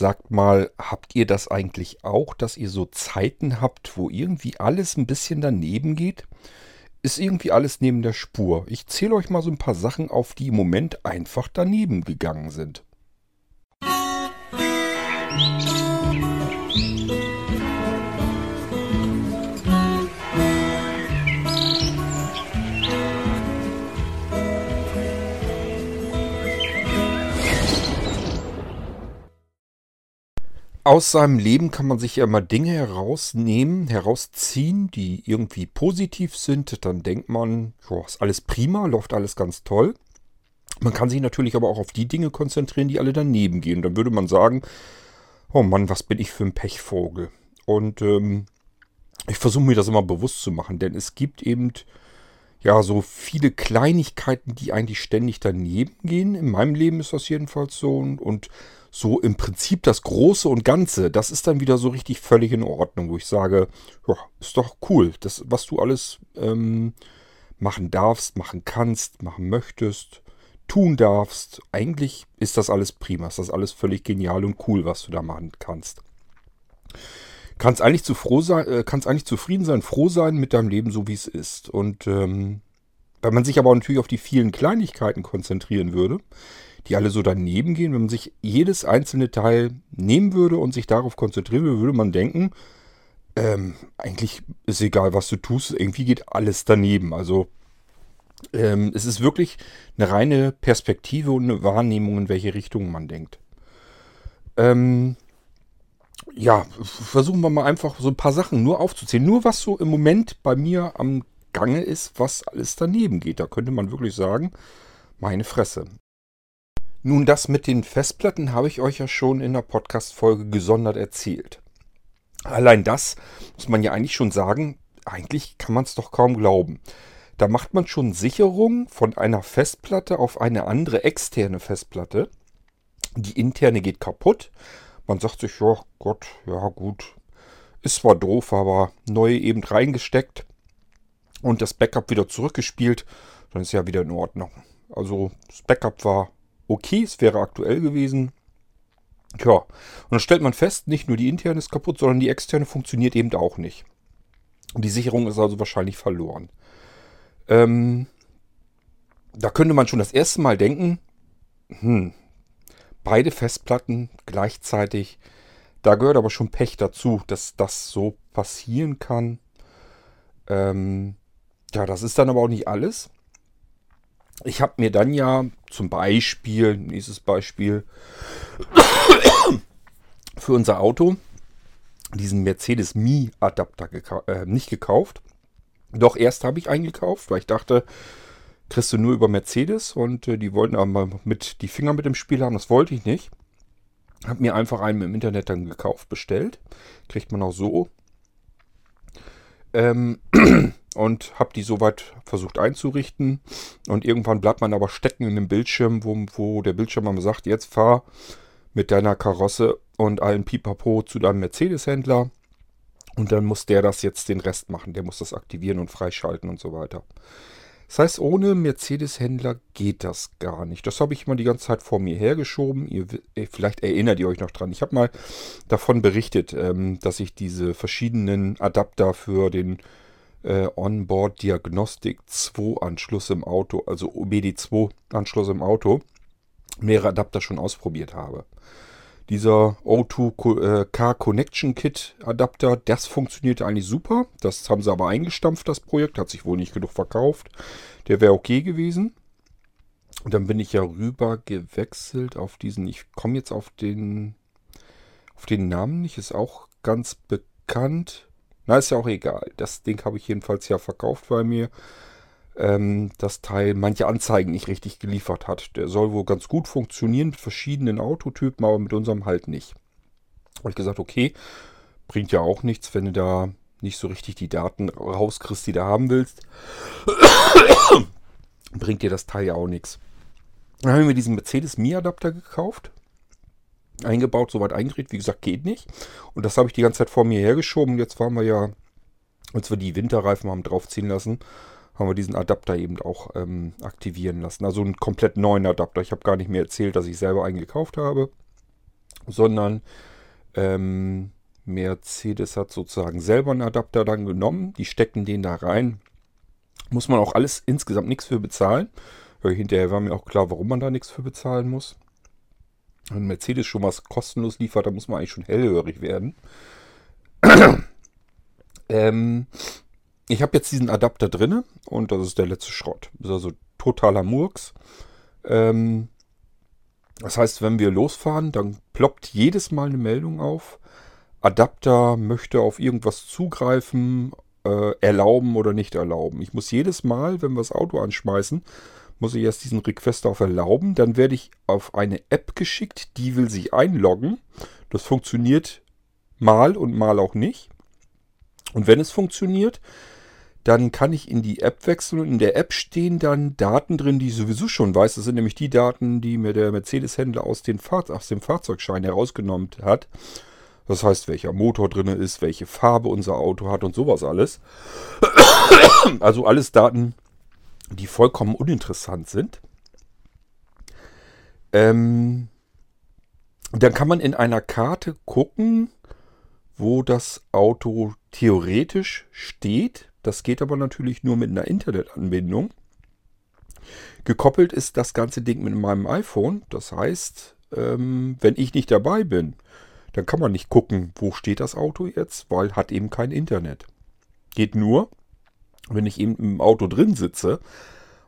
Sagt mal, habt ihr das eigentlich auch, dass ihr so Zeiten habt, wo irgendwie alles ein bisschen daneben geht? Ist irgendwie alles neben der Spur. Ich zähle euch mal so ein paar Sachen auf, die im Moment einfach daneben gegangen sind. Aus seinem Leben kann man sich ja immer Dinge herausnehmen, herausziehen, die irgendwie positiv sind. Dann denkt man, jo, ist alles prima, läuft alles ganz toll. Man kann sich natürlich aber auch auf die Dinge konzentrieren, die alle daneben gehen. Dann würde man sagen, oh Mann, was bin ich für ein Pechvogel. Und ähm, ich versuche mir das immer bewusst zu machen, denn es gibt eben ja so viele Kleinigkeiten, die eigentlich ständig daneben gehen. In meinem Leben ist das jedenfalls so. Und so im Prinzip das Große und Ganze, das ist dann wieder so richtig völlig in Ordnung, wo ich sage, ja, ist doch cool, das, was du alles ähm, machen darfst, machen kannst, machen möchtest, tun darfst. Eigentlich ist das alles prima, ist das alles völlig genial und cool, was du da machen kannst. Kannst eigentlich, zu froh sein, äh, kannst eigentlich zufrieden sein, froh sein mit deinem Leben, so wie es ist. Und ähm, wenn man sich aber natürlich auf die vielen Kleinigkeiten konzentrieren würde, die alle so daneben gehen. Wenn man sich jedes einzelne Teil nehmen würde und sich darauf konzentrieren würde, würde man denken, ähm, eigentlich ist egal, was du tust, irgendwie geht alles daneben. Also ähm, es ist wirklich eine reine Perspektive und eine Wahrnehmung, in welche Richtung man denkt. Ähm, ja, versuchen wir mal einfach so ein paar Sachen nur aufzuzählen. Nur was so im Moment bei mir am Gange ist, was alles daneben geht. Da könnte man wirklich sagen, meine Fresse. Nun, das mit den Festplatten habe ich euch ja schon in der Podcast-Folge gesondert erzählt. Allein das muss man ja eigentlich schon sagen, eigentlich kann man es doch kaum glauben. Da macht man schon Sicherung von einer Festplatte auf eine andere externe Festplatte. Die interne geht kaputt. Man sagt sich, ja Gott, ja gut, ist zwar doof, aber neu eben reingesteckt und das Backup wieder zurückgespielt, dann ist ja wieder in Ordnung. Also das Backup war okay, es wäre aktuell gewesen. Ja, und dann stellt man fest, nicht nur die interne ist kaputt, sondern die externe funktioniert eben auch nicht. Die Sicherung ist also wahrscheinlich verloren. Ähm, da könnte man schon das erste Mal denken, hm, beide Festplatten gleichzeitig, da gehört aber schon Pech dazu, dass das so passieren kann. Ähm, ja, das ist dann aber auch nicht alles ich habe mir dann ja zum Beispiel, nächstes Beispiel, für unser Auto diesen Mercedes Mi Adapter gekau äh, nicht gekauft. Doch erst habe ich eingekauft, weil ich dachte, kriegst du nur über Mercedes und äh, die wollten aber mit die Finger mit dem Spiel haben. Das wollte ich nicht. Habe mir einfach einen im Internet dann gekauft, bestellt. Kriegt man auch so. Ähm, und habe die soweit versucht einzurichten. Und irgendwann bleibt man aber stecken in dem Bildschirm, wo, wo der Bildschirm mal sagt, jetzt fahr mit deiner Karosse und allen Pipapo zu deinem Mercedes-Händler. Und dann muss der das jetzt den Rest machen. Der muss das aktivieren und freischalten und so weiter. Das heißt, ohne Mercedes-Händler geht das gar nicht. Das habe ich mal die ganze Zeit vor mir hergeschoben. Ihr, vielleicht erinnert ihr euch noch dran. Ich habe mal davon berichtet, ähm, dass ich diese verschiedenen Adapter für den äh, Onboard Diagnostik 2 Anschluss im Auto, also OBD2 Anschluss im Auto, mehrere Adapter schon ausprobiert habe. Dieser O2K Connection Kit Adapter, das funktioniert eigentlich super. Das haben sie aber eingestampft, das Projekt, hat sich wohl nicht genug verkauft. Der wäre okay gewesen. Und dann bin ich ja rüber gewechselt auf diesen, ich komme jetzt auf den, auf den Namen nicht, ist auch ganz bekannt. Na, ist ja auch egal. Das Ding habe ich jedenfalls ja verkauft bei mir. Ähm, das Teil manche Anzeigen nicht richtig geliefert hat. Der soll wohl ganz gut funktionieren mit verschiedenen Autotypen, aber mit unserem halt nicht. Habe ich gesagt, okay, bringt ja auch nichts, wenn du da nicht so richtig die Daten rauskriegst, die du haben willst. bringt dir das Teil ja auch nichts. Dann haben wir diesen Mercedes Mi-Adapter gekauft eingebaut, soweit eingerichtet. Wie gesagt, geht nicht. Und das habe ich die ganze Zeit vor mir hergeschoben. Jetzt waren wir ja, als wir die Winterreifen haben draufziehen lassen, haben wir diesen Adapter eben auch ähm, aktivieren lassen. Also einen komplett neuen Adapter. Ich habe gar nicht mehr erzählt, dass ich selber einen gekauft habe. sondern ähm, Mercedes hat sozusagen selber einen Adapter dann genommen. Die stecken den da rein. Muss man auch alles insgesamt nichts für bezahlen. Hinterher war mir auch klar, warum man da nichts für bezahlen muss. Wenn Mercedes schon was kostenlos liefert, dann muss man eigentlich schon hellhörig werden. ähm, ich habe jetzt diesen Adapter drin und das ist der letzte Schrott. Das ist also totaler Murks. Ähm, das heißt, wenn wir losfahren, dann ploppt jedes Mal eine Meldung auf. Adapter möchte auf irgendwas zugreifen, äh, erlauben oder nicht erlauben. Ich muss jedes Mal, wenn wir das Auto anschmeißen, muss ich erst diesen Request auf erlauben. Dann werde ich auf eine App geschickt, die will sich einloggen. Das funktioniert mal und mal auch nicht. Und wenn es funktioniert, dann kann ich in die App wechseln und in der App stehen dann Daten drin, die ich sowieso schon weiß. Das sind nämlich die Daten, die mir der Mercedes-Händler aus, aus dem Fahrzeugschein herausgenommen hat. Das heißt, welcher Motor drin ist, welche Farbe unser Auto hat und sowas alles. Also alles Daten, die vollkommen uninteressant sind. Ähm, dann kann man in einer Karte gucken, wo das Auto theoretisch steht. Das geht aber natürlich nur mit einer Internetanbindung. Gekoppelt ist das ganze Ding mit meinem iPhone. Das heißt, ähm, wenn ich nicht dabei bin, dann kann man nicht gucken, wo steht das Auto jetzt, weil hat eben kein Internet. Geht nur, wenn ich eben im Auto drin sitze.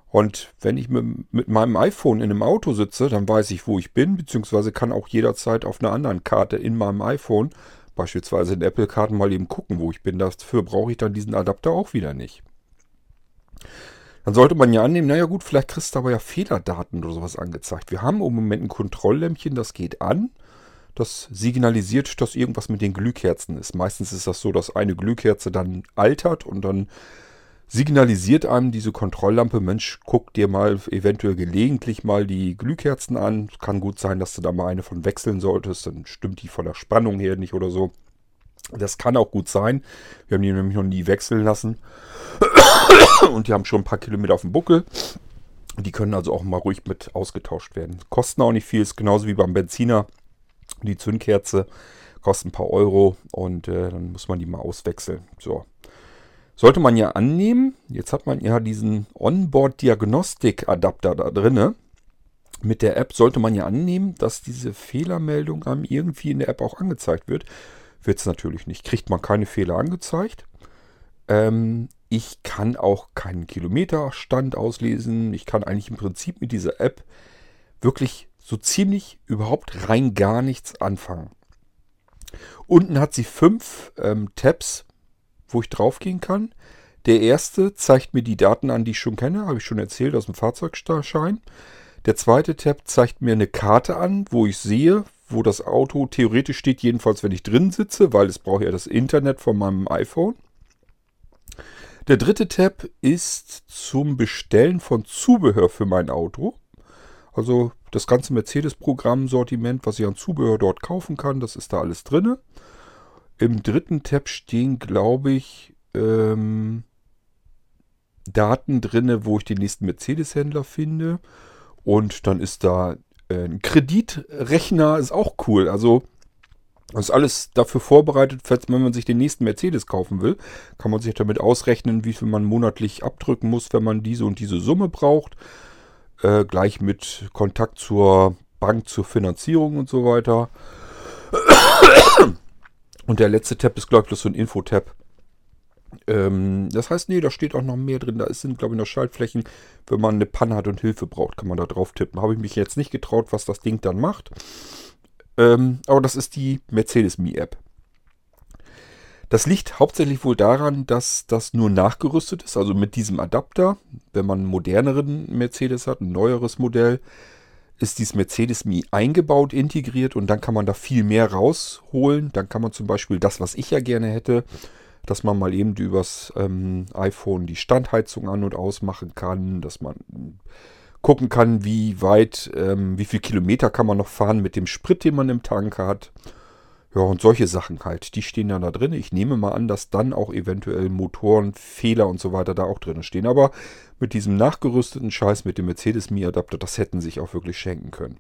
Und wenn ich mit, mit meinem iPhone in einem Auto sitze, dann weiß ich, wo ich bin, beziehungsweise kann auch jederzeit auf einer anderen Karte in meinem iPhone beispielsweise in Apple-Karten mal eben gucken, wo ich bin. Dafür brauche ich dann diesen Adapter auch wieder nicht. Dann sollte man ja annehmen, naja gut, vielleicht kriegst du aber ja Fehlerdaten oder sowas angezeigt. Wir haben im Moment ein Kontrolllämpchen, das geht an. Das signalisiert, dass irgendwas mit den Glühkerzen ist. Meistens ist das so, dass eine Glühkerze dann altert und dann signalisiert einem diese Kontrolllampe, Mensch, guck dir mal eventuell gelegentlich mal die Glühkerzen an. Kann gut sein, dass du da mal eine von wechseln solltest. Dann stimmt die von der Spannung her nicht oder so. Das kann auch gut sein. Wir haben die nämlich noch nie wechseln lassen. Und die haben schon ein paar Kilometer auf dem Buckel. Die können also auch mal ruhig mit ausgetauscht werden. Kosten auch nicht viel, ist genauso wie beim Benziner. Die Zündkerze kostet ein paar Euro und äh, dann muss man die mal auswechseln. So, sollte man ja annehmen, jetzt hat man ja diesen Onboard-Diagnostik-Adapter da drinne. Mit der App sollte man ja annehmen, dass diese Fehlermeldung einem irgendwie in der App auch angezeigt wird. Wird es natürlich nicht. Kriegt man keine Fehler angezeigt. Ähm, ich kann auch keinen Kilometerstand auslesen. Ich kann eigentlich im Prinzip mit dieser App wirklich so ziemlich überhaupt rein gar nichts anfangen. Unten hat sie fünf ähm, Tabs wo ich draufgehen kann. Der erste zeigt mir die Daten an, die ich schon kenne, habe ich schon erzählt aus dem Fahrzeugschein. Der zweite Tab zeigt mir eine Karte an, wo ich sehe, wo das Auto theoretisch steht, jedenfalls wenn ich drin sitze, weil es braucht ja das Internet von meinem iPhone. Der dritte Tab ist zum Bestellen von Zubehör für mein Auto. Also das ganze Mercedes-Programm-Sortiment, was ich an Zubehör dort kaufen kann, das ist da alles drin. Im dritten Tab stehen, glaube ich, ähm, Daten drin, wo ich den nächsten Mercedes-Händler finde. Und dann ist da äh, ein Kreditrechner, ist auch cool. Also ist alles dafür vorbereitet, falls wenn man sich den nächsten Mercedes kaufen will, kann man sich damit ausrechnen, wie viel man monatlich abdrücken muss, wenn man diese und diese Summe braucht. Äh, gleich mit Kontakt zur Bank, zur Finanzierung und so weiter. Und der letzte Tab ist, glaube ich, so ein Info-Tab. Ähm, das heißt, nee, da steht auch noch mehr drin. Da sind, glaube ich, noch Schaltflächen. Wenn man eine Panne hat und Hilfe braucht, kann man da drauf tippen. Habe ich mich jetzt nicht getraut, was das Ding dann macht. Ähm, aber das ist die Mercedes Me App. Das liegt hauptsächlich wohl daran, dass das nur nachgerüstet ist, also mit diesem Adapter. Wenn man einen moderneren Mercedes hat, ein neueres Modell, ist dieses Mercedes Me eingebaut, integriert und dann kann man da viel mehr rausholen. Dann kann man zum Beispiel das, was ich ja gerne hätte, dass man mal eben übers ähm, iPhone die Standheizung an und aus machen kann, dass man gucken kann, wie weit, ähm, wie viel Kilometer kann man noch fahren mit dem Sprit, den man im Tank hat. Ja, und solche Sachen halt, die stehen dann da drin. Ich nehme mal an, dass dann auch eventuell Motoren, Fehler und so weiter da auch drin stehen. Aber mit diesem nachgerüsteten Scheiß mit dem Mercedes Mi Adapter, das hätten sich auch wirklich schenken können.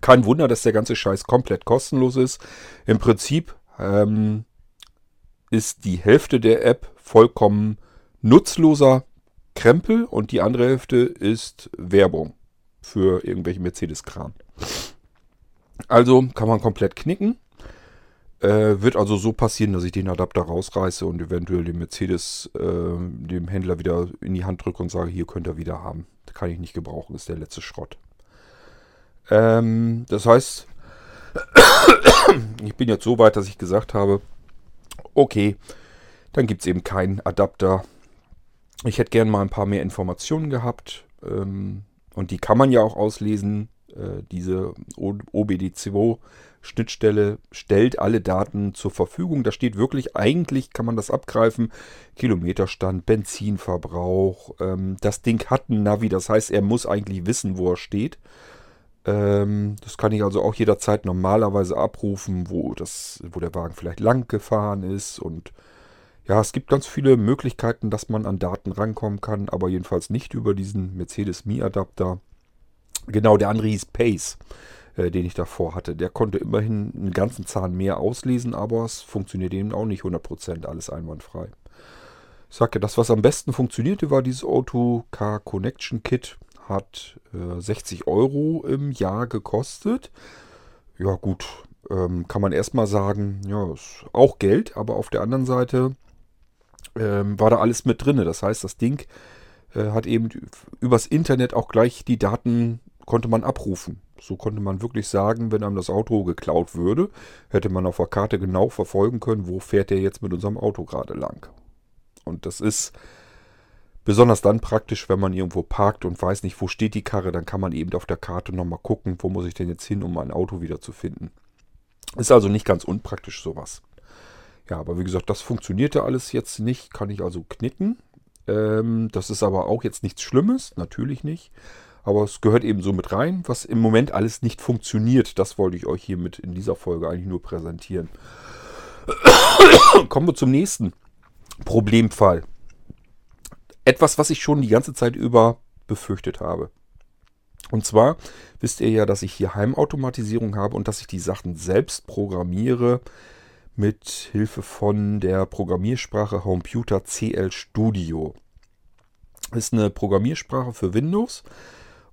Kein Wunder, dass der ganze Scheiß komplett kostenlos ist. Im Prinzip ähm, ist die Hälfte der App vollkommen nutzloser Krempel und die andere Hälfte ist Werbung für irgendwelche Mercedes-Kram. Also kann man komplett knicken. Äh, wird also so passieren, dass ich den Adapter rausreiße und eventuell dem Mercedes, äh, dem Händler wieder in die Hand drücke und sage, hier könnt ihr wieder haben. kann ich nicht gebrauchen, ist der letzte Schrott. Ähm, das heißt, ich bin jetzt so weit, dass ich gesagt habe, okay, dann gibt es eben keinen Adapter. Ich hätte gerne mal ein paar mehr Informationen gehabt. Ähm, und die kann man ja auch auslesen. Äh, diese OBD2-Schnittstelle stellt alle Daten zur Verfügung. Da steht wirklich, eigentlich kann man das abgreifen. Kilometerstand, Benzinverbrauch. Ähm, das Ding hat ein Navi, das heißt, er muss eigentlich wissen, wo er steht. Ähm, das kann ich also auch jederzeit normalerweise abrufen, wo, das, wo der Wagen vielleicht lang gefahren ist. Und ja, es gibt ganz viele Möglichkeiten, dass man an Daten rankommen kann, aber jedenfalls nicht über diesen Mercedes Mi-Adapter. Genau, der andere hieß Pace, äh, den ich davor hatte. Der konnte immerhin einen ganzen Zahn mehr auslesen, aber es funktioniert eben auch nicht 100% alles einwandfrei. Ich sage ja, das, was am besten funktionierte, war dieses Auto-Car Connection Kit hat äh, 60 Euro im Jahr gekostet. Ja gut, ähm, kann man erstmal sagen, ja, ist auch Geld, aber auf der anderen Seite ähm, war da alles mit drin. Das heißt, das Ding äh, hat eben übers Internet auch gleich die Daten konnte man abrufen. So konnte man wirklich sagen, wenn einem das Auto geklaut würde, hätte man auf der Karte genau verfolgen können, wo fährt der jetzt mit unserem Auto gerade lang. Und das ist Besonders dann praktisch, wenn man irgendwo parkt und weiß nicht, wo steht die Karre, dann kann man eben auf der Karte nochmal gucken, wo muss ich denn jetzt hin, um mein Auto wieder zu finden. Ist also nicht ganz unpraktisch sowas. Ja, aber wie gesagt, das funktionierte alles jetzt nicht, kann ich also knicken. Ähm, das ist aber auch jetzt nichts Schlimmes, natürlich nicht. Aber es gehört eben so mit rein, was im Moment alles nicht funktioniert. Das wollte ich euch hiermit in dieser Folge eigentlich nur präsentieren. Kommen wir zum nächsten Problemfall. Etwas, was ich schon die ganze Zeit über befürchtet habe. Und zwar wisst ihr ja, dass ich hier Heimautomatisierung habe und dass ich die Sachen selbst programmiere mit Hilfe von der Programmiersprache Computer CL Studio. Ist eine Programmiersprache für Windows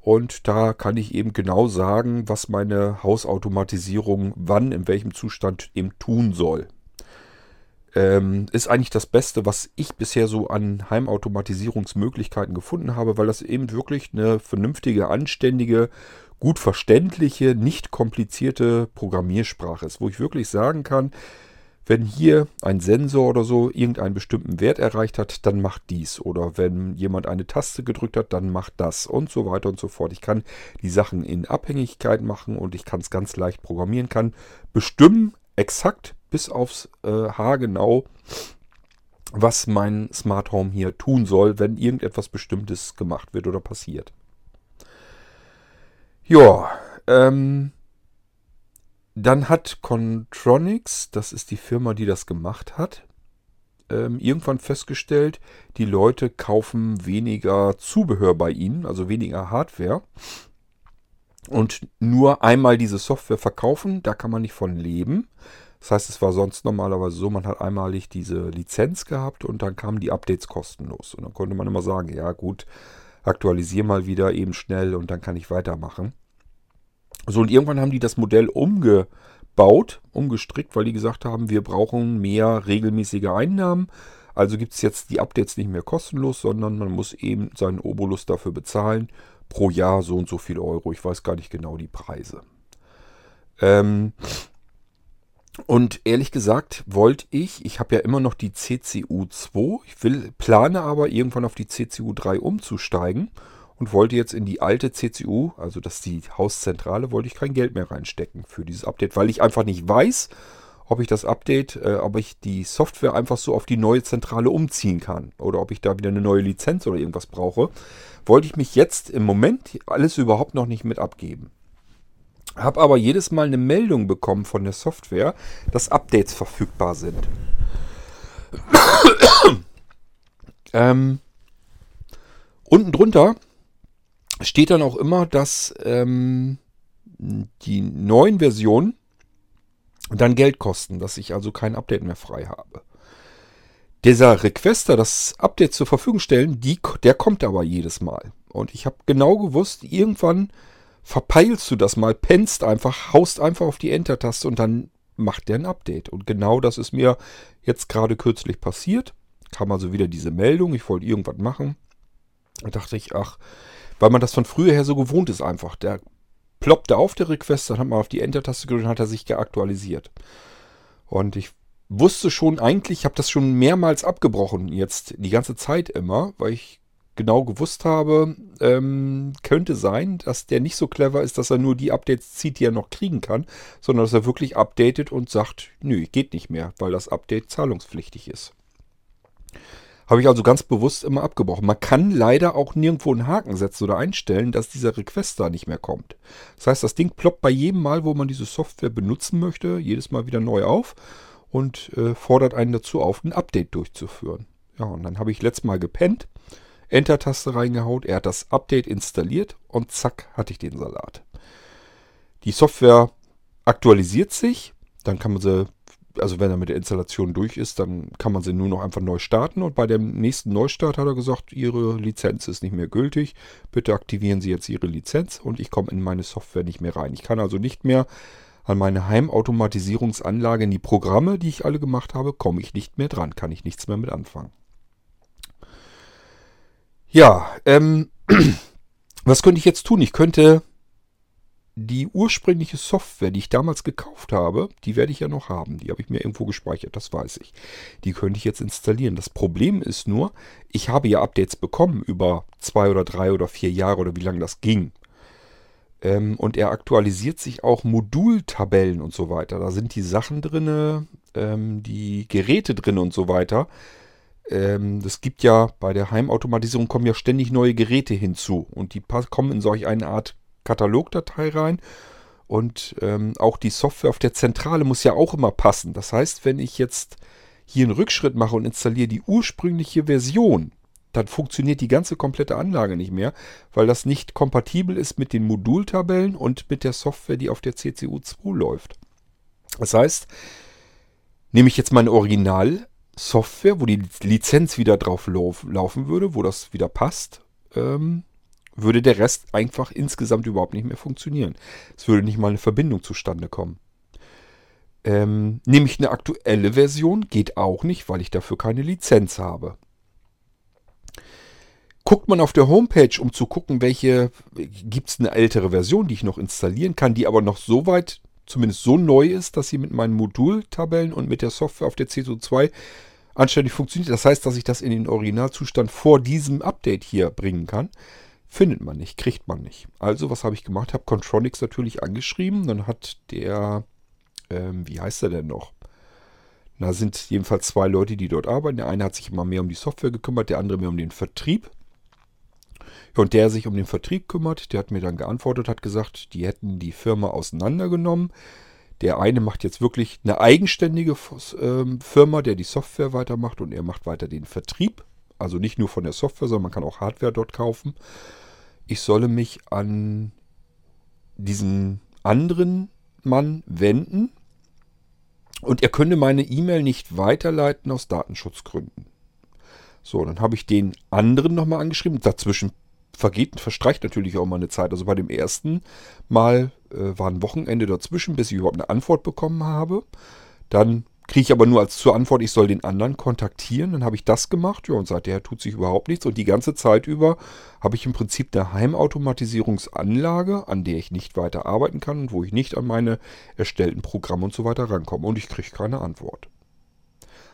und da kann ich eben genau sagen, was meine Hausautomatisierung wann in welchem Zustand eben tun soll. Ähm, ist eigentlich das Beste, was ich bisher so an Heimautomatisierungsmöglichkeiten gefunden habe, weil das eben wirklich eine vernünftige, anständige, gut verständliche, nicht komplizierte Programmiersprache ist, wo ich wirklich sagen kann, wenn hier ein Sensor oder so irgendeinen bestimmten Wert erreicht hat, dann macht dies. Oder wenn jemand eine Taste gedrückt hat, dann macht das und so weiter und so fort. Ich kann die Sachen in Abhängigkeit machen und ich kann es ganz leicht programmieren, kann bestimmen exakt bis aufs äh, Haar genau, was mein Smart Home hier tun soll, wenn irgendetwas Bestimmtes gemacht wird oder passiert. Ja, ähm, dann hat Contronics, das ist die Firma, die das gemacht hat, ähm, irgendwann festgestellt, die Leute kaufen weniger Zubehör bei ihnen, also weniger Hardware. Und nur einmal diese Software verkaufen, da kann man nicht von leben. Das heißt, es war sonst normalerweise so, man hat einmalig diese Lizenz gehabt und dann kamen die Updates kostenlos. Und dann konnte man immer sagen, ja gut, aktualisiere mal wieder eben schnell und dann kann ich weitermachen. So, und irgendwann haben die das Modell umgebaut, umgestrickt, weil die gesagt haben, wir brauchen mehr regelmäßige Einnahmen. Also gibt es jetzt die Updates nicht mehr kostenlos, sondern man muss eben seinen Obolus dafür bezahlen. Pro Jahr so und so viel Euro. Ich weiß gar nicht genau die Preise. Ähm, und ehrlich gesagt wollte ich, ich habe ja immer noch die CCU 2, ich will, plane aber irgendwann auf die CCU 3 umzusteigen und wollte jetzt in die alte CCU, also das ist die Hauszentrale, wollte ich kein Geld mehr reinstecken für dieses Update, weil ich einfach nicht weiß, ob ich das Update, äh, ob ich die Software einfach so auf die neue Zentrale umziehen kann oder ob ich da wieder eine neue Lizenz oder irgendwas brauche, wollte ich mich jetzt im Moment alles überhaupt noch nicht mit abgeben. Habe aber jedes Mal eine Meldung bekommen von der Software, dass Updates verfügbar sind. ähm, unten drunter steht dann auch immer, dass ähm, die neuen Versionen dann Geld kosten, dass ich also kein Update mehr frei habe. Dieser Requester, das Update zur Verfügung stellen, die, der kommt aber jedes Mal. Und ich habe genau gewusst, irgendwann verpeilst du das mal, pennst einfach, haust einfach auf die Enter-Taste und dann macht der ein Update. Und genau das ist mir jetzt gerade kürzlich passiert. Kam also wieder diese Meldung, ich wollte irgendwas machen. Da dachte ich, ach, weil man das von früher her so gewohnt ist einfach. Der ploppte auf der Request, dann hat man auf die Enter-Taste gedrückt und hat er sich geaktualisiert. Und ich wusste schon eigentlich, ich habe das schon mehrmals abgebrochen jetzt die ganze Zeit immer, weil ich genau gewusst habe, ähm, könnte sein, dass der nicht so clever ist, dass er nur die Updates zieht, die er noch kriegen kann, sondern dass er wirklich updatet und sagt, nö, geht nicht mehr, weil das Update zahlungspflichtig ist. Habe ich also ganz bewusst immer abgebrochen. Man kann leider auch nirgendwo einen Haken setzen oder einstellen, dass dieser Request da nicht mehr kommt. Das heißt, das Ding ploppt bei jedem Mal, wo man diese Software benutzen möchte, jedes Mal wieder neu auf und äh, fordert einen dazu auf, ein Update durchzuführen. Ja, und dann habe ich letztes Mal gepennt, Enter-Taste reingehaut, er hat das Update installiert und zack, hatte ich den Salat. Die Software aktualisiert sich, dann kann man sie, also wenn er mit der Installation durch ist, dann kann man sie nur noch einfach neu starten und bei dem nächsten Neustart hat er gesagt, Ihre Lizenz ist nicht mehr gültig, bitte aktivieren Sie jetzt Ihre Lizenz und ich komme in meine Software nicht mehr rein. Ich kann also nicht mehr an meine Heimautomatisierungsanlage, in die Programme, die ich alle gemacht habe, komme ich nicht mehr dran, kann ich nichts mehr mit anfangen. Ja, ähm, was könnte ich jetzt tun? Ich könnte die ursprüngliche Software, die ich damals gekauft habe, die werde ich ja noch haben. Die habe ich mir irgendwo gespeichert, das weiß ich. Die könnte ich jetzt installieren. Das Problem ist nur, ich habe ja Updates bekommen über zwei oder drei oder vier Jahre oder wie lange das ging. Ähm, und er aktualisiert sich auch Modultabellen und so weiter. Da sind die Sachen drin, ähm, die Geräte drin und so weiter. Ähm, das gibt ja bei der Heimautomatisierung kommen ja ständig neue Geräte hinzu und die kommen in solch eine Art Katalogdatei rein. Und ähm, auch die Software auf der Zentrale muss ja auch immer passen. Das heißt, wenn ich jetzt hier einen Rückschritt mache und installiere die ursprüngliche Version, dann funktioniert die ganze komplette Anlage nicht mehr, weil das nicht kompatibel ist mit den Modultabellen und mit der Software, die auf der CCU2 läuft. Das heißt, nehme ich jetzt meine Original-Software, wo die Lizenz wieder drauf laufen würde, wo das wieder passt, ähm, würde der Rest einfach insgesamt überhaupt nicht mehr funktionieren. Es würde nicht mal eine Verbindung zustande kommen. Ähm, nehme eine aktuelle Version, geht auch nicht, weil ich dafür keine Lizenz habe. Guckt man auf der Homepage, um zu gucken, welche, gibt es eine ältere Version, die ich noch installieren kann, die aber noch so weit, zumindest so neu ist, dass sie mit meinen Modultabellen und mit der Software auf der CSO2 anständig funktioniert. Das heißt, dass ich das in den Originalzustand vor diesem Update hier bringen kann. Findet man nicht, kriegt man nicht. Also, was habe ich gemacht? Habe Contronics natürlich angeschrieben. Dann hat der, ähm, wie heißt er denn noch? Da sind jedenfalls zwei Leute, die dort arbeiten. Der eine hat sich immer mehr um die Software gekümmert, der andere mehr um den Vertrieb. Und der sich um den Vertrieb kümmert, der hat mir dann geantwortet, hat gesagt, die hätten die Firma auseinandergenommen. Der eine macht jetzt wirklich eine eigenständige ähm, Firma, der die Software weitermacht und er macht weiter den Vertrieb. Also nicht nur von der Software, sondern man kann auch Hardware dort kaufen. Ich solle mich an diesen anderen Mann wenden und er könne meine E-Mail nicht weiterleiten aus Datenschutzgründen. So, dann habe ich den anderen nochmal angeschrieben. Dazwischen vergeht, verstreicht natürlich auch mal eine Zeit. Also bei dem ersten Mal äh, war ein Wochenende dazwischen, bis ich überhaupt eine Antwort bekommen habe. Dann kriege ich aber nur als zur Antwort, ich soll den anderen kontaktieren. Dann habe ich das gemacht. Ja, und seither tut sich überhaupt nichts. Und die ganze Zeit über habe ich im Prinzip eine Heimautomatisierungsanlage, an der ich nicht weiter arbeiten kann und wo ich nicht an meine erstellten Programme und so weiter rankomme. Und ich kriege keine Antwort.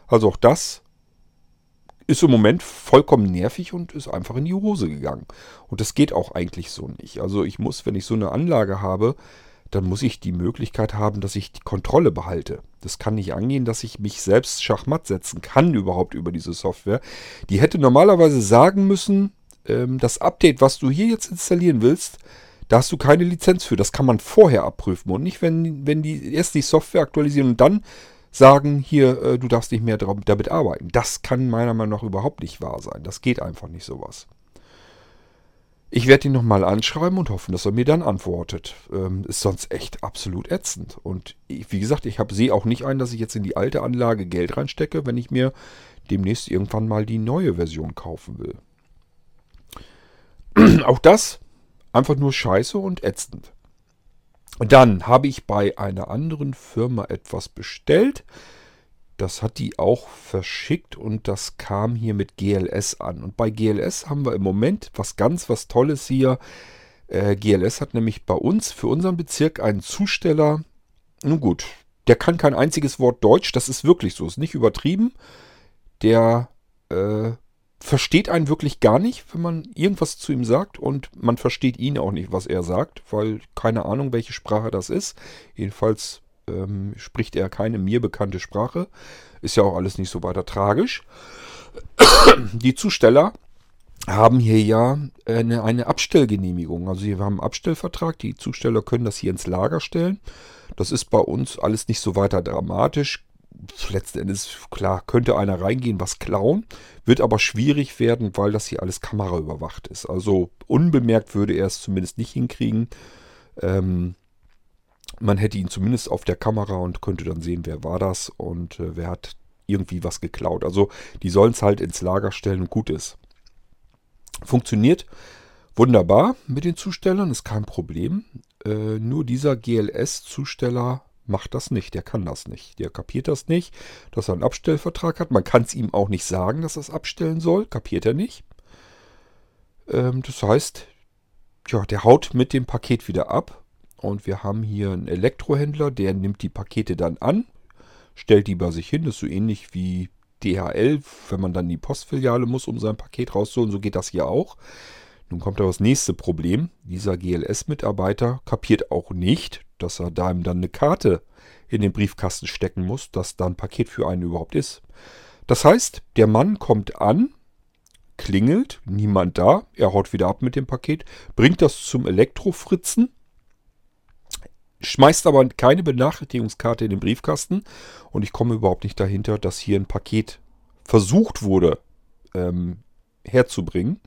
Also auch das ist im Moment vollkommen nervig und ist einfach in die Hose gegangen. Und das geht auch eigentlich so nicht. Also ich muss, wenn ich so eine Anlage habe, dann muss ich die Möglichkeit haben, dass ich die Kontrolle behalte. Das kann nicht angehen, dass ich mich selbst schachmatt setzen kann überhaupt über diese Software. Die hätte normalerweise sagen müssen, ähm, das Update, was du hier jetzt installieren willst, da hast du keine Lizenz für. Das kann man vorher abprüfen und nicht, wenn, wenn die erst die Software aktualisieren und dann sagen, hier, äh, du darfst nicht mehr damit arbeiten. Das kann meiner Meinung nach überhaupt nicht wahr sein. Das geht einfach nicht sowas. Ich werde ihn nochmal anschreiben und hoffen, dass er mir dann antwortet. Ähm, ist sonst echt absolut ätzend. Und ich, wie gesagt, ich sehe auch nicht ein, dass ich jetzt in die alte Anlage Geld reinstecke, wenn ich mir demnächst irgendwann mal die neue Version kaufen will. auch das einfach nur scheiße und ätzend. Dann habe ich bei einer anderen Firma etwas bestellt. Das hat die auch verschickt und das kam hier mit GLS an. Und bei GLS haben wir im Moment was ganz was Tolles hier. Äh, GLS hat nämlich bei uns für unseren Bezirk einen Zusteller. Nun gut, der kann kein einziges Wort Deutsch. Das ist wirklich so, ist nicht übertrieben. Der äh, versteht einen wirklich gar nicht, wenn man irgendwas zu ihm sagt und man versteht ihn auch nicht, was er sagt, weil keine Ahnung, welche Sprache das ist. Jedenfalls ähm, spricht er keine mir bekannte Sprache. Ist ja auch alles nicht so weiter tragisch. Die Zusteller haben hier ja eine, eine Abstellgenehmigung. Also wir haben einen Abstellvertrag. Die Zusteller können das hier ins Lager stellen. Das ist bei uns alles nicht so weiter dramatisch. Letzten Endes, klar, könnte einer reingehen, was klauen. Wird aber schwierig werden, weil das hier alles kameraüberwacht ist. Also unbemerkt würde er es zumindest nicht hinkriegen. Ähm, man hätte ihn zumindest auf der Kamera und könnte dann sehen, wer war das und äh, wer hat irgendwie was geklaut. Also die sollen es halt ins Lager stellen und gut ist. Funktioniert wunderbar mit den Zustellern, ist kein Problem. Äh, nur dieser GLS-Zusteller macht das nicht, der kann das nicht. Der kapiert das nicht, dass er einen Abstellvertrag hat. Man kann es ihm auch nicht sagen, dass er es abstellen soll, kapiert er nicht. Ähm, das heißt, ja, der haut mit dem Paket wieder ab und wir haben hier einen Elektrohändler, der nimmt die Pakete dann an, stellt die bei sich hin. Das ist so ähnlich wie DHL, wenn man dann in die Postfiliale muss, um sein Paket rauszuholen. So geht das hier auch. Nun kommt aber das nächste Problem. Dieser GLS-Mitarbeiter kapiert auch nicht, dass er da ihm dann eine Karte in den Briefkasten stecken muss, dass da ein Paket für einen überhaupt ist. Das heißt, der Mann kommt an, klingelt, niemand da, er haut wieder ab mit dem Paket, bringt das zum Elektrofritzen, schmeißt aber keine Benachrichtigungskarte in den Briefkasten und ich komme überhaupt nicht dahinter, dass hier ein Paket versucht wurde ähm, herzubringen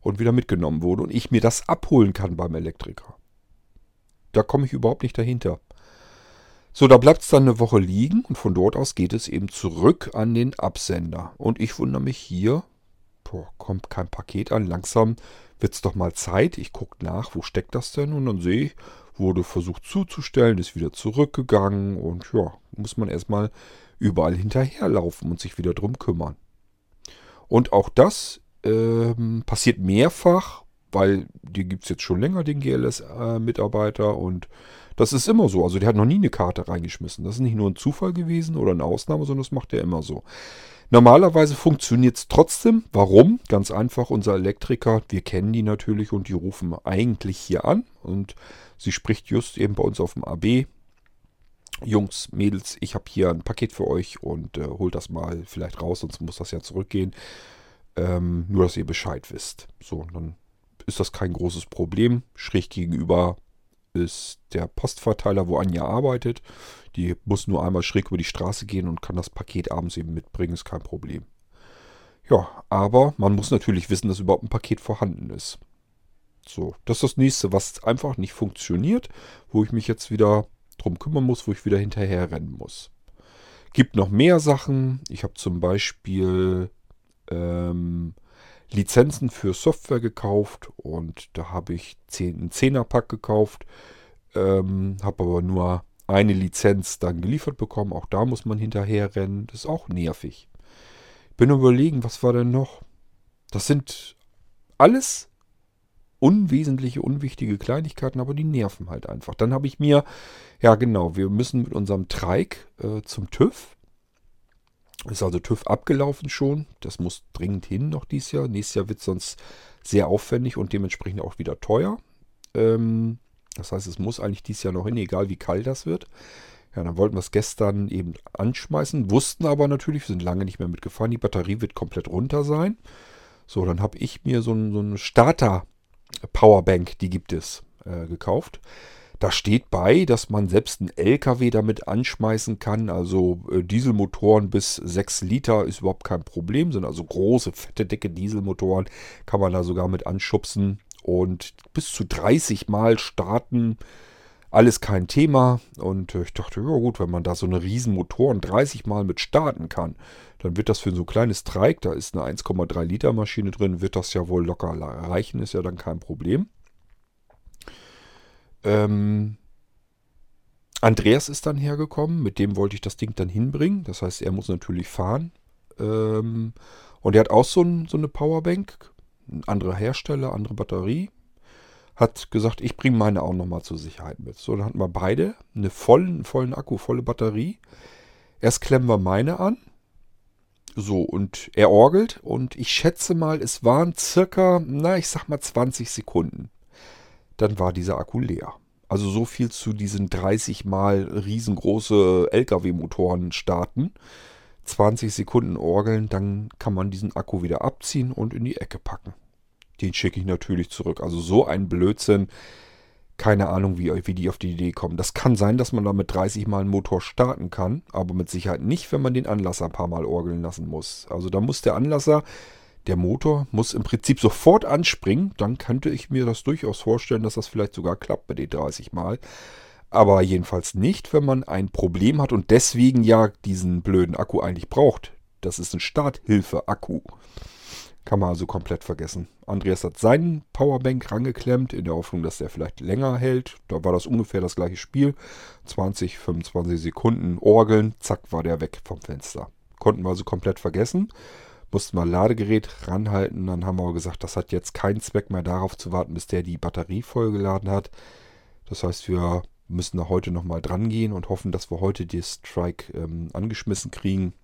und wieder mitgenommen wurde und ich mir das abholen kann beim Elektriker. Da komme ich überhaupt nicht dahinter. So, da bleibt es dann eine Woche liegen und von dort aus geht es eben zurück an den Absender. Und ich wundere mich hier, boah, kommt kein Paket an. Langsam wird es doch mal Zeit. Ich gucke nach, wo steckt das denn? Und dann sehe ich, wurde versucht zuzustellen, ist wieder zurückgegangen und ja, muss man erstmal überall hinterherlaufen und sich wieder drum kümmern. Und auch das ähm, passiert mehrfach, weil die gibt es jetzt schon länger, den GLS-Mitarbeiter äh, und das ist immer so. Also der hat noch nie eine Karte reingeschmissen. Das ist nicht nur ein Zufall gewesen oder eine Ausnahme, sondern das macht er immer so. Normalerweise funktioniert es trotzdem. Warum? Ganz einfach, unser Elektriker, wir kennen die natürlich und die rufen eigentlich hier an. Und sie spricht just eben bei uns auf dem AB. Jungs, Mädels, ich habe hier ein Paket für euch und äh, holt das mal vielleicht raus, sonst muss das ja zurückgehen. Ähm, nur, dass ihr Bescheid wisst. So, dann ist das kein großes Problem. Schräg gegenüber ist der Postverteiler, wo Anja arbeitet. Die muss nur einmal schräg über die Straße gehen und kann das Paket abends eben mitbringen, ist kein Problem. Ja, aber man muss natürlich wissen, dass überhaupt ein Paket vorhanden ist. So, das ist das nächste, was einfach nicht funktioniert, wo ich mich jetzt wieder drum kümmern muss, wo ich wieder hinterher rennen muss. Gibt noch mehr Sachen. Ich habe zum Beispiel ähm, Lizenzen für Software gekauft und da habe ich 10, einen 10er-Pack gekauft, ähm, habe aber nur eine Lizenz dann geliefert bekommen. Auch da muss man hinterher rennen. Das ist auch nervig. Bin überlegen, was war denn noch? Das sind alles unwesentliche, unwichtige Kleinigkeiten, aber die nerven halt einfach. Dann habe ich mir, ja genau, wir müssen mit unserem Treik äh, zum TÜV. Ist also TÜV abgelaufen schon. Das muss dringend hin noch dieses Jahr. Nächstes Jahr wird es sonst sehr aufwendig und dementsprechend auch wieder teuer. Ähm, das heißt, es muss eigentlich dieses Jahr noch hin, egal wie kalt das wird. Ja, dann wollten wir es gestern eben anschmeißen, wussten aber natürlich, wir sind lange nicht mehr mitgefahren, die Batterie wird komplett runter sein. So, dann habe ich mir so, ein, so eine Starter-Powerbank, die gibt es, äh, gekauft. Da steht bei, dass man selbst einen LKW damit anschmeißen kann. Also äh, Dieselmotoren bis 6 Liter ist überhaupt kein Problem. Sind also große, fette, dicke Dieselmotoren. Kann man da sogar mit anschubsen. und bis zu 30 Mal starten. Alles kein Thema. Und äh, ich dachte, ja gut, wenn man da so eine riesen Motoren 30 Mal mit starten kann, dann wird das für so ein kleines Trike, da ist eine 1,3 Liter Maschine drin, wird das ja wohl locker reichen, ist ja dann kein Problem. Ähm, Andreas ist dann hergekommen, mit dem wollte ich das Ding dann hinbringen. Das heißt, er muss natürlich fahren. Ähm, und er hat auch so, ein, so eine Powerbank, ein anderer Hersteller, andere Batterie. Hat gesagt, ich bringe meine auch nochmal zur Sicherheit mit. So, dann hatten wir beide eine vollen, vollen Akku, volle Batterie. Erst klemmen wir meine an. So, und er orgelt und ich schätze mal, es waren circa, na, ich sag mal 20 Sekunden. Dann war dieser Akku leer. Also so viel zu diesen 30 mal riesengroße LKW-Motoren starten. 20 Sekunden orgeln, dann kann man diesen Akku wieder abziehen und in die Ecke packen. Den schicke ich natürlich zurück. Also so ein Blödsinn. Keine Ahnung, wie, wie die auf die Idee kommen. Das kann sein, dass man damit 30 Mal einen Motor starten kann, aber mit Sicherheit nicht, wenn man den Anlasser ein paar Mal orgeln lassen muss. Also da muss der Anlasser der Motor muss im Prinzip sofort anspringen. Dann könnte ich mir das durchaus vorstellen, dass das vielleicht sogar klappt bei den 30 Mal. Aber jedenfalls nicht, wenn man ein Problem hat und deswegen ja diesen blöden Akku eigentlich braucht. Das ist ein Starthilfe-Akku. Kann man also komplett vergessen. Andreas hat seinen Powerbank rangeklemmt, in der Hoffnung, dass der vielleicht länger hält. Da war das ungefähr das gleiche Spiel. 20, 25 Sekunden Orgeln, zack, war der weg vom Fenster. Konnten wir also komplett vergessen mussten wir Ladegerät ranhalten. Dann haben wir gesagt, das hat jetzt keinen Zweck mehr darauf zu warten, bis der die Batterie vollgeladen hat. Das heißt, wir müssen da heute nochmal dran gehen und hoffen, dass wir heute die Strike ähm, angeschmissen kriegen.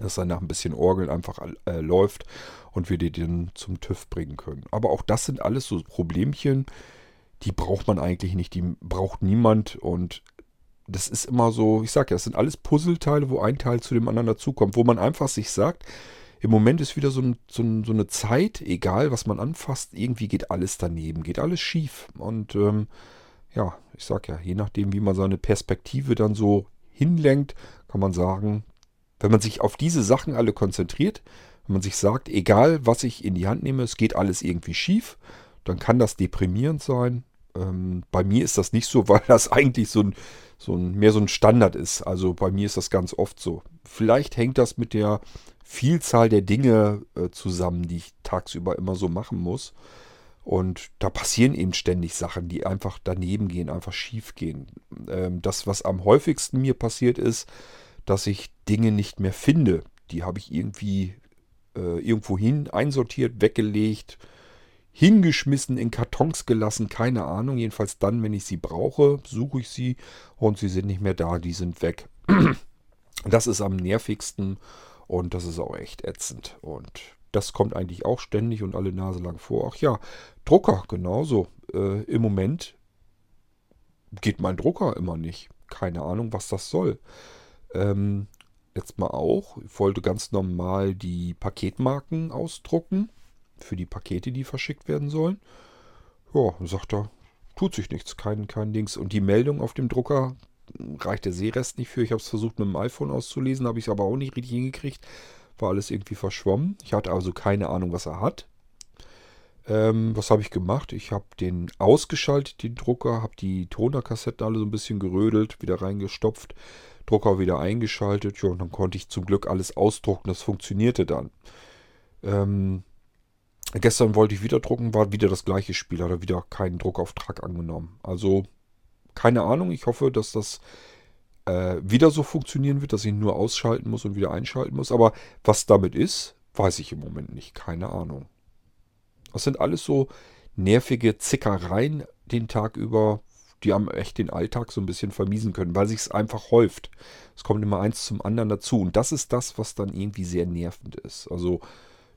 Dass er nach ein bisschen Orgeln einfach äh, läuft und wir die dann zum TÜV bringen können. Aber auch das sind alles so Problemchen, die braucht man eigentlich nicht. Die braucht niemand und das ist immer so, ich sag ja, das sind alles Puzzleteile, wo ein Teil zu dem anderen dazukommt, wo man einfach sich sagt, im Moment ist wieder so, ein, so, ein, so, eine Zeit, egal was man anfasst, irgendwie geht alles daneben, geht alles schief. Und ähm, ja, ich sag ja, je nachdem, wie man seine Perspektive dann so hinlenkt, kann man sagen, wenn man sich auf diese Sachen alle konzentriert, wenn man sich sagt, egal was ich in die Hand nehme, es geht alles irgendwie schief, dann kann das deprimierend sein. Ähm, bei mir ist das nicht so, weil das eigentlich so ein, so ein, mehr so ein Standard ist. Also bei mir ist das ganz oft so. Vielleicht hängt das mit der Vielzahl der Dinge äh, zusammen, die ich tagsüber immer so machen muss. Und da passieren eben ständig Sachen, die einfach daneben gehen, einfach schief gehen. Ähm, das, was am häufigsten mir passiert ist, dass ich Dinge nicht mehr finde. Die habe ich irgendwie äh, irgendwo hin einsortiert, weggelegt, hingeschmissen, in Kartons gelassen, keine Ahnung. Jedenfalls dann, wenn ich sie brauche, suche ich sie und sie sind nicht mehr da, die sind weg. Das ist am nervigsten und das ist auch echt ätzend. Und das kommt eigentlich auch ständig und alle Nase lang vor. Ach ja, Drucker genauso. Äh, Im Moment geht mein Drucker immer nicht. Keine Ahnung, was das soll. Ähm, jetzt mal auch. Ich wollte ganz normal die Paketmarken ausdrucken. Für die Pakete, die verschickt werden sollen. Ja, sagt er, tut sich nichts, kein, kein Dings. Und die Meldung auf dem Drucker reicht der Seerest nicht für. Ich habe es versucht mit dem iPhone auszulesen, habe ich es aber auch nicht richtig hingekriegt. War alles irgendwie verschwommen. Ich hatte also keine Ahnung, was er hat. Ähm, was habe ich gemacht? Ich habe den ausgeschaltet, den Drucker, habe die Tonerkassetten alle so ein bisschen gerödelt, wieder reingestopft, Drucker wieder eingeschaltet. Ja, und dann konnte ich zum Glück alles ausdrucken. Das funktionierte dann. Ähm, gestern wollte ich wieder drucken, war wieder das gleiche Spiel, hat er wieder keinen Druckauftrag angenommen. Also keine Ahnung. Ich hoffe, dass das äh, wieder so funktionieren wird, dass ich nur ausschalten muss und wieder einschalten muss. Aber was damit ist, weiß ich im Moment nicht. Keine Ahnung. Das sind alles so nervige Zickereien den Tag über, die am echt den Alltag so ein bisschen vermiesen können, weil sich es einfach häuft. Es kommt immer eins zum anderen dazu. Und das ist das, was dann irgendwie sehr nervend ist. Also,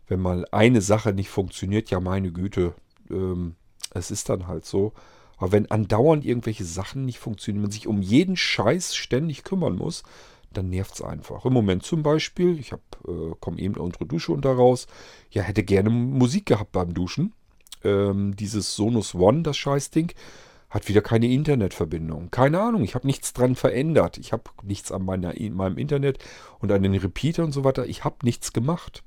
wenn mal eine Sache nicht funktioniert, ja meine Güte, ähm, es ist dann halt so. Aber wenn andauernd irgendwelche Sachen nicht funktionieren, man sich um jeden Scheiß ständig kümmern muss, dann nervt es einfach. Im Moment zum Beispiel, ich äh, komme eben unsere Dusche unter raus, ja, hätte gerne Musik gehabt beim Duschen. Ähm, dieses Sonus One, das Scheißding, hat wieder keine Internetverbindung. Keine Ahnung, ich habe nichts dran verändert. Ich habe nichts an meiner, meinem Internet und an den Repeater und so weiter. Ich habe nichts gemacht.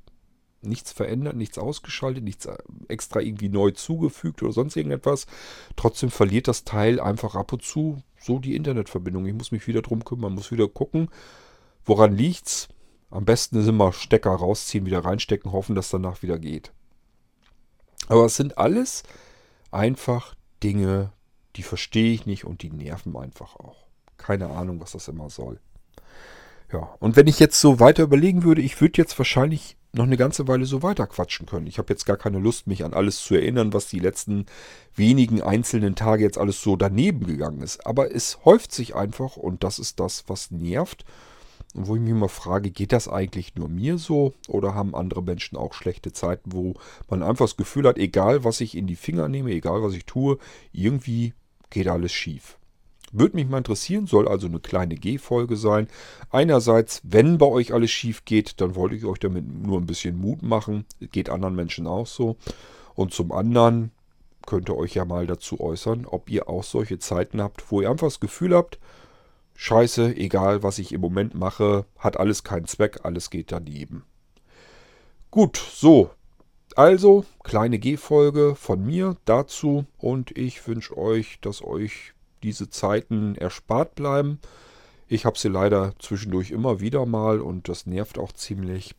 Nichts verändert, nichts ausgeschaltet, nichts äh, extra irgendwie neu zugefügt oder sonst irgendetwas. Trotzdem verliert das Teil einfach ab und zu so die Internetverbindung. Ich muss mich wieder drum kümmern, muss wieder gucken, woran liegt's. Am besten ist immer Stecker rausziehen, wieder reinstecken, hoffen, dass danach wieder geht. Aber es sind alles einfach Dinge, die verstehe ich nicht und die nerven einfach auch. Keine Ahnung, was das immer soll. Ja, und wenn ich jetzt so weiter überlegen würde, ich würde jetzt wahrscheinlich noch eine ganze Weile so weiter quatschen können. Ich habe jetzt gar keine Lust, mich an alles zu erinnern, was die letzten wenigen einzelnen Tage jetzt alles so daneben gegangen ist. Aber es häuft sich einfach und das ist das, was nervt. Und wo ich mich immer frage, geht das eigentlich nur mir so oder haben andere Menschen auch schlechte Zeiten, wo man einfach das Gefühl hat, egal was ich in die Finger nehme, egal was ich tue, irgendwie geht alles schief. Würde mich mal interessieren, soll also eine kleine G-Folge sein. Einerseits, wenn bei euch alles schief geht, dann wollte ich euch damit nur ein bisschen Mut machen. Geht anderen Menschen auch so. Und zum anderen könnt ihr euch ja mal dazu äußern, ob ihr auch solche Zeiten habt, wo ihr einfach das Gefühl habt, scheiße, egal was ich im Moment mache, hat alles keinen Zweck, alles geht daneben. Gut, so. Also, kleine G-Folge von mir dazu und ich wünsche euch, dass euch diese Zeiten erspart bleiben. Ich habe sie leider zwischendurch immer wieder mal und das nervt auch ziemlich.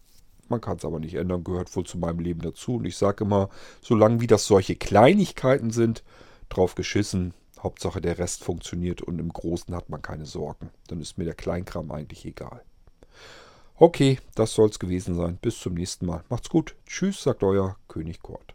Man kann es aber nicht ändern, gehört wohl zu meinem Leben dazu. Und ich sage immer, solange wie das solche Kleinigkeiten sind, drauf geschissen. Hauptsache der Rest funktioniert und im Großen hat man keine Sorgen. Dann ist mir der Kleinkram eigentlich egal. Okay, das soll es gewesen sein. Bis zum nächsten Mal. Macht's gut. Tschüss, sagt euer König Kurt.